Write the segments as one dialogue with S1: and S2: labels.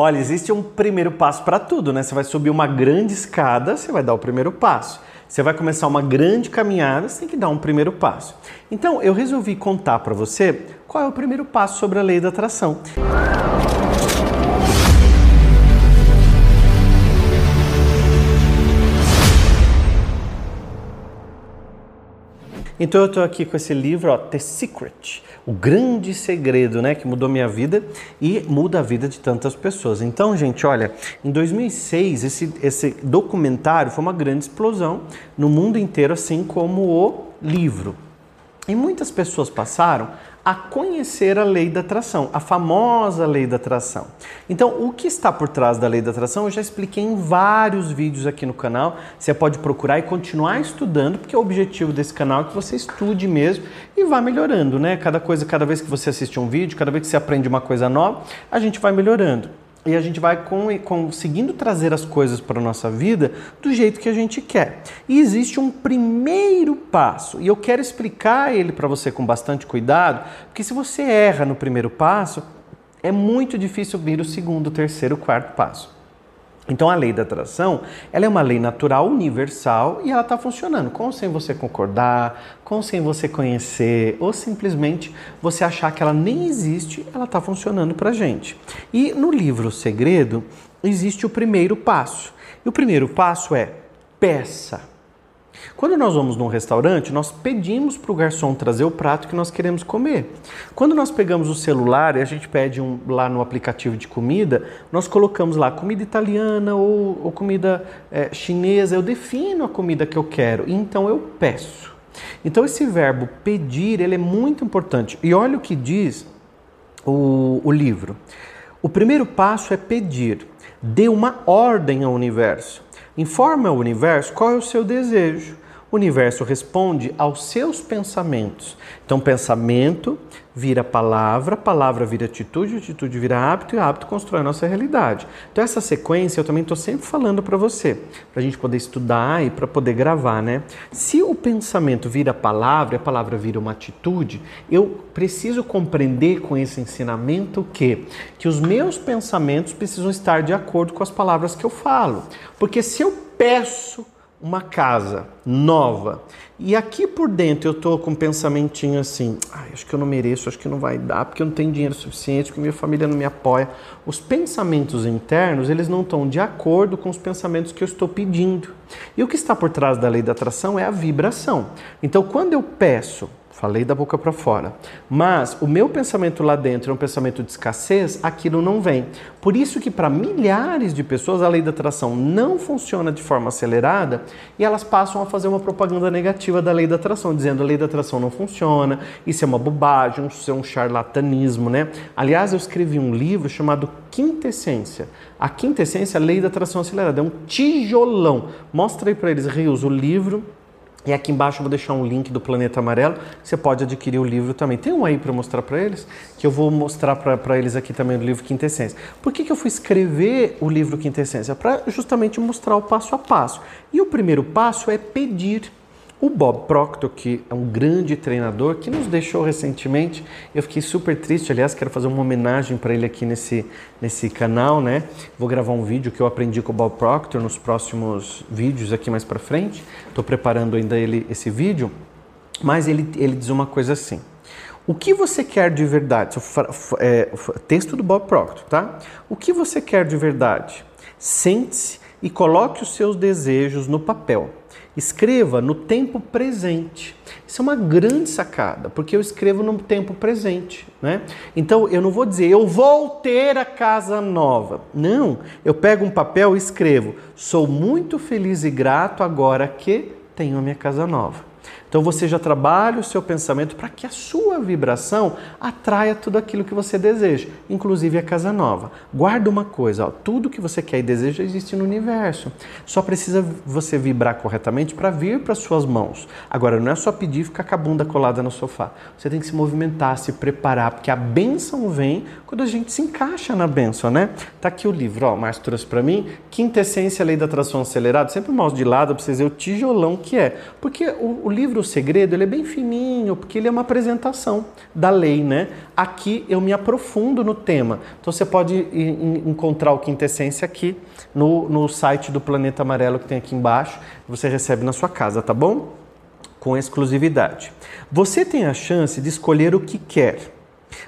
S1: Olha, existe um primeiro passo para tudo, né? Você vai subir uma grande escada, você vai dar o primeiro passo. Você vai começar uma grande caminhada, você tem que dar um primeiro passo. Então, eu resolvi contar para você qual é o primeiro passo sobre a lei da atração. Então eu estou aqui com esse livro, ó, The Secret, o grande segredo, né, que mudou minha vida e muda a vida de tantas pessoas. Então, gente, olha, em 2006 esse, esse documentário foi uma grande explosão no mundo inteiro, assim como o livro. E muitas pessoas passaram a conhecer a lei da atração, a famosa lei da atração. Então, o que está por trás da lei da atração eu já expliquei em vários vídeos aqui no canal. Você pode procurar e continuar estudando, porque o objetivo desse canal é que você estude mesmo e vá melhorando, né? Cada coisa, cada vez que você assiste um vídeo, cada vez que você aprende uma coisa nova, a gente vai melhorando e a gente vai conseguindo trazer as coisas para a nossa vida do jeito que a gente quer. E existe um primeiro passo, e eu quero explicar ele para você com bastante cuidado, porque se você erra no primeiro passo, é muito difícil vir o segundo, terceiro, quarto passo. Então a lei da atração, ela é uma lei natural, universal e ela está funcionando, com ou sem você concordar, com ou sem você conhecer, ou simplesmente você achar que ela nem existe, ela está funcionando para gente. E no livro Segredo existe o primeiro passo. E o primeiro passo é peça. Quando nós vamos num restaurante, nós pedimos para o garçom trazer o prato que nós queremos comer. Quando nós pegamos o celular e a gente pede um, lá no aplicativo de comida, nós colocamos lá comida italiana ou, ou comida é, chinesa. Eu defino a comida que eu quero, então eu peço. Então esse verbo pedir ele é muito importante. E olha o que diz o, o livro. O primeiro passo é pedir. Dê uma ordem ao universo. Informa ao universo qual é o seu desejo. O universo responde aos seus pensamentos. Então, pensamento vira palavra, palavra vira atitude, atitude vira hábito e hábito constrói a nossa realidade. Então, essa sequência eu também estou sempre falando para você, para a gente poder estudar e para poder gravar, né? Se o pensamento vira palavra, a palavra vira uma atitude, eu preciso compreender com esse ensinamento que que os meus pensamentos precisam estar de acordo com as palavras que eu falo. Porque se eu peço uma casa nova e aqui por dentro eu tô com um pensamentinho assim, ah, acho que eu não mereço, acho que não vai dar, porque eu não tenho dinheiro suficiente, porque minha família não me apoia. Os pensamentos internos, eles não estão de acordo com os pensamentos que eu estou pedindo. E o que está por trás da lei da atração é a vibração. Então, quando eu peço Falei da boca para fora. Mas o meu pensamento lá dentro é um pensamento de escassez, aquilo não vem. Por isso que para milhares de pessoas a lei da atração não funciona de forma acelerada e elas passam a fazer uma propaganda negativa da lei da atração, dizendo a lei da atração não funciona, isso é uma bobagem, isso é um charlatanismo, né? Aliás, eu escrevi um livro chamado Quintessência. A quintessência, a lei da atração acelerada, é um tijolão. Mostra aí para eles, Rios, o livro e aqui embaixo eu vou deixar um link do Planeta Amarelo. Você pode adquirir o livro também. Tem um aí para mostrar para eles, que eu vou mostrar para eles aqui também do livro Quintessência. Por que, que eu fui escrever o livro Quintessência? Para justamente mostrar o passo a passo. E o primeiro passo é pedir. O Bob Proctor, que é um grande treinador, que nos deixou recentemente, eu fiquei super triste. Aliás, quero fazer uma homenagem para ele aqui nesse, nesse canal, né? Vou gravar um vídeo que eu aprendi com o Bob Proctor nos próximos vídeos aqui mais para frente. Estou preparando ainda ele, esse vídeo, mas ele, ele diz uma coisa assim. O que você quer de verdade? É, texto do Bob Proctor, tá? O que você quer de verdade? Sente-se e coloque os seus desejos no papel. Escreva no tempo presente. Isso é uma grande sacada, porque eu escrevo no tempo presente, né? Então eu não vou dizer eu vou ter a casa nova. Não, eu pego um papel e escrevo: sou muito feliz e grato agora que tenho a minha casa nova. Então você já trabalha o seu pensamento para que a sua vibração atraia tudo aquilo que você deseja, inclusive a casa nova. Guarda uma coisa, ó, tudo que você quer e deseja existe no universo. Só precisa você vibrar corretamente para vir para suas mãos. Agora não é só pedir e ficar com a bunda colada no sofá. Você tem que se movimentar, se preparar, porque a bênção vem quando a gente se encaixa na bênção, né? Tá aqui o livro, ó, o Márcio trouxe para mim, Quinta Essência, Lei da Atração Acelerada. Sempre o mouse de lado para vocês verem o tijolão que é. Porque o, o livro O Segredo ele é bem fininho, porque ele é uma apresentação da lei, né? Aqui eu me aprofundo no tema. Então você pode encontrar o Quintessência aqui no, no site do Planeta Amarelo que tem aqui embaixo. Você recebe na sua casa, tá bom? Com exclusividade. Você tem a chance de escolher o que quer,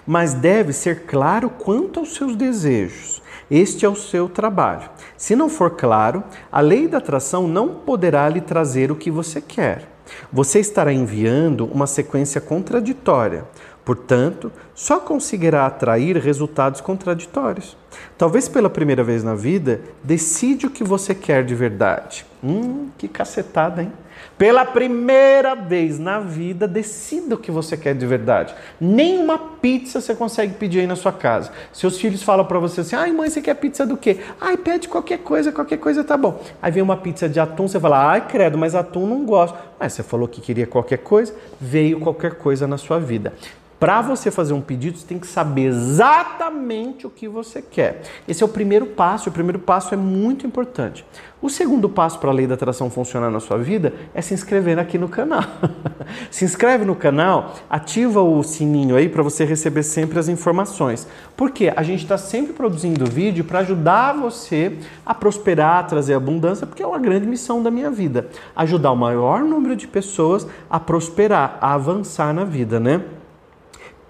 S1: mas deve ser claro quanto aos seus desejos. Este é o seu trabalho. Se não for claro, a lei da atração não poderá lhe trazer o que você quer. Você estará enviando uma sequência contraditória. Portanto, só conseguirá atrair resultados contraditórios. Talvez pela primeira vez na vida, decide o que você quer de verdade. Hum, que cacetada, hein? Pela primeira vez na vida, decida o que você quer de verdade. Nem uma pizza você consegue pedir aí na sua casa. Seus filhos falam para você assim: ai, mãe, você quer pizza do quê? Ai, pede qualquer coisa, qualquer coisa tá bom. Aí vem uma pizza de atum, você fala: ai, credo, mas atum não gosto. Mas você falou que queria qualquer coisa, veio qualquer coisa na sua vida. Para você fazer um pedido, você tem que saber exatamente o que você quer. Esse é o primeiro passo, o primeiro passo é muito importante. O segundo passo para a lei da atração funcionar na sua vida é se inscrever aqui no canal. se inscreve no canal, ativa o sininho aí para você receber sempre as informações. Porque a gente está sempre produzindo vídeo para ajudar você a prosperar, a trazer abundância, porque é uma grande missão da minha vida. Ajudar o maior número de pessoas a prosperar, a avançar na vida, né?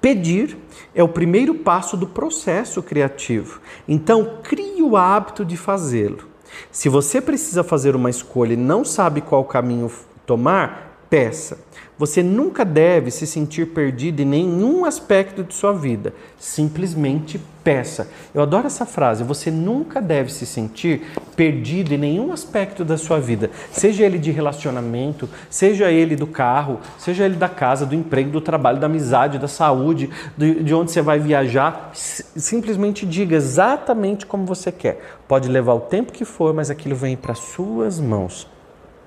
S1: Pedir é o primeiro passo do processo criativo. Então, crie o hábito de fazê-lo. Se você precisa fazer uma escolha e não sabe qual caminho tomar, peça. Você nunca deve se sentir perdido em nenhum aspecto de sua vida. Simplesmente peça. Eu adoro essa frase. Você nunca deve se sentir perdido em nenhum aspecto da sua vida. Seja ele de relacionamento, seja ele do carro, seja ele da casa, do emprego, do trabalho, da amizade, da saúde, de onde você vai viajar. Simplesmente diga exatamente como você quer. Pode levar o tempo que for, mas aquilo vem para suas mãos.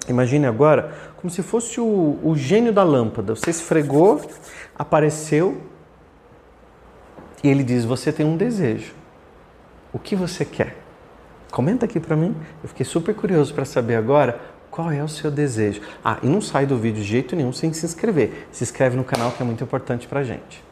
S1: Imagine agora como se fosse o, o gênio da lâmpada. Você esfregou, apareceu e ele diz: Você tem um desejo. O que você quer? Comenta aqui para mim. Eu fiquei super curioso para saber agora qual é o seu desejo. Ah, e não sai do vídeo de jeito nenhum sem se inscrever. Se inscreve no canal que é muito importante para gente.